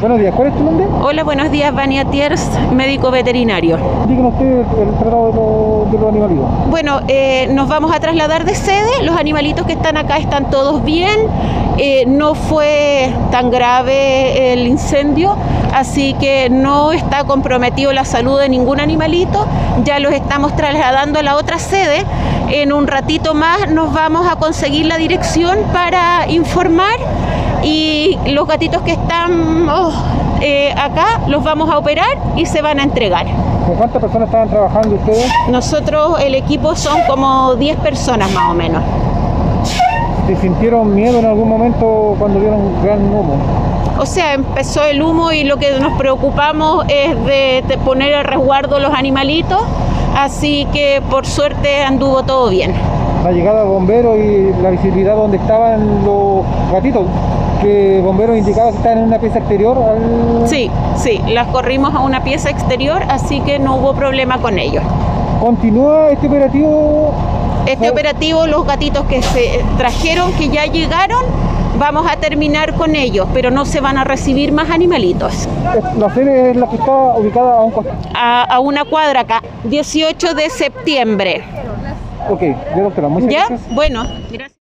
Buenos días, ¿cuál es tu nombre? Hola, buenos días, Vania Tiers, médico veterinario. Díganos usted el, tratado de, los, de los animalitos. Bueno, eh, nos vamos a trasladar de sede, los animalitos que están acá están todos bien, eh, no fue tan grave el incendio, así que no está comprometido la salud de ningún animalito, ya los estamos trasladando a la otra sede, en un ratito más nos vamos a conseguir la dirección para informar y los gatitos que están oh, eh, acá los vamos a operar y se van a entregar. ¿Con cuántas personas estaban trabajando ustedes? Nosotros, el equipo son como 10 personas más o menos. ¿Se sintieron miedo en algún momento cuando vieron un gran humo? O sea, empezó el humo y lo que nos preocupamos es de, de poner a resguardo los animalitos, así que por suerte anduvo todo bien. La llegada de bomberos y la visibilidad donde estaban los gatitos, que bomberos indicaban que estaban en una pieza exterior. Al... Sí, sí, las corrimos a una pieza exterior, así que no hubo problema con ellos. ¿Continúa este operativo? Este operativo, los gatitos que se trajeron, que ya llegaron, vamos a terminar con ellos, pero no se van a recibir más animalitos. ¿La sede es la que está ubicada a un a, a, una cuadra acá, 18 de septiembre. Ok, doctora, muchas ¿Ya? gracias. Bueno, gracias.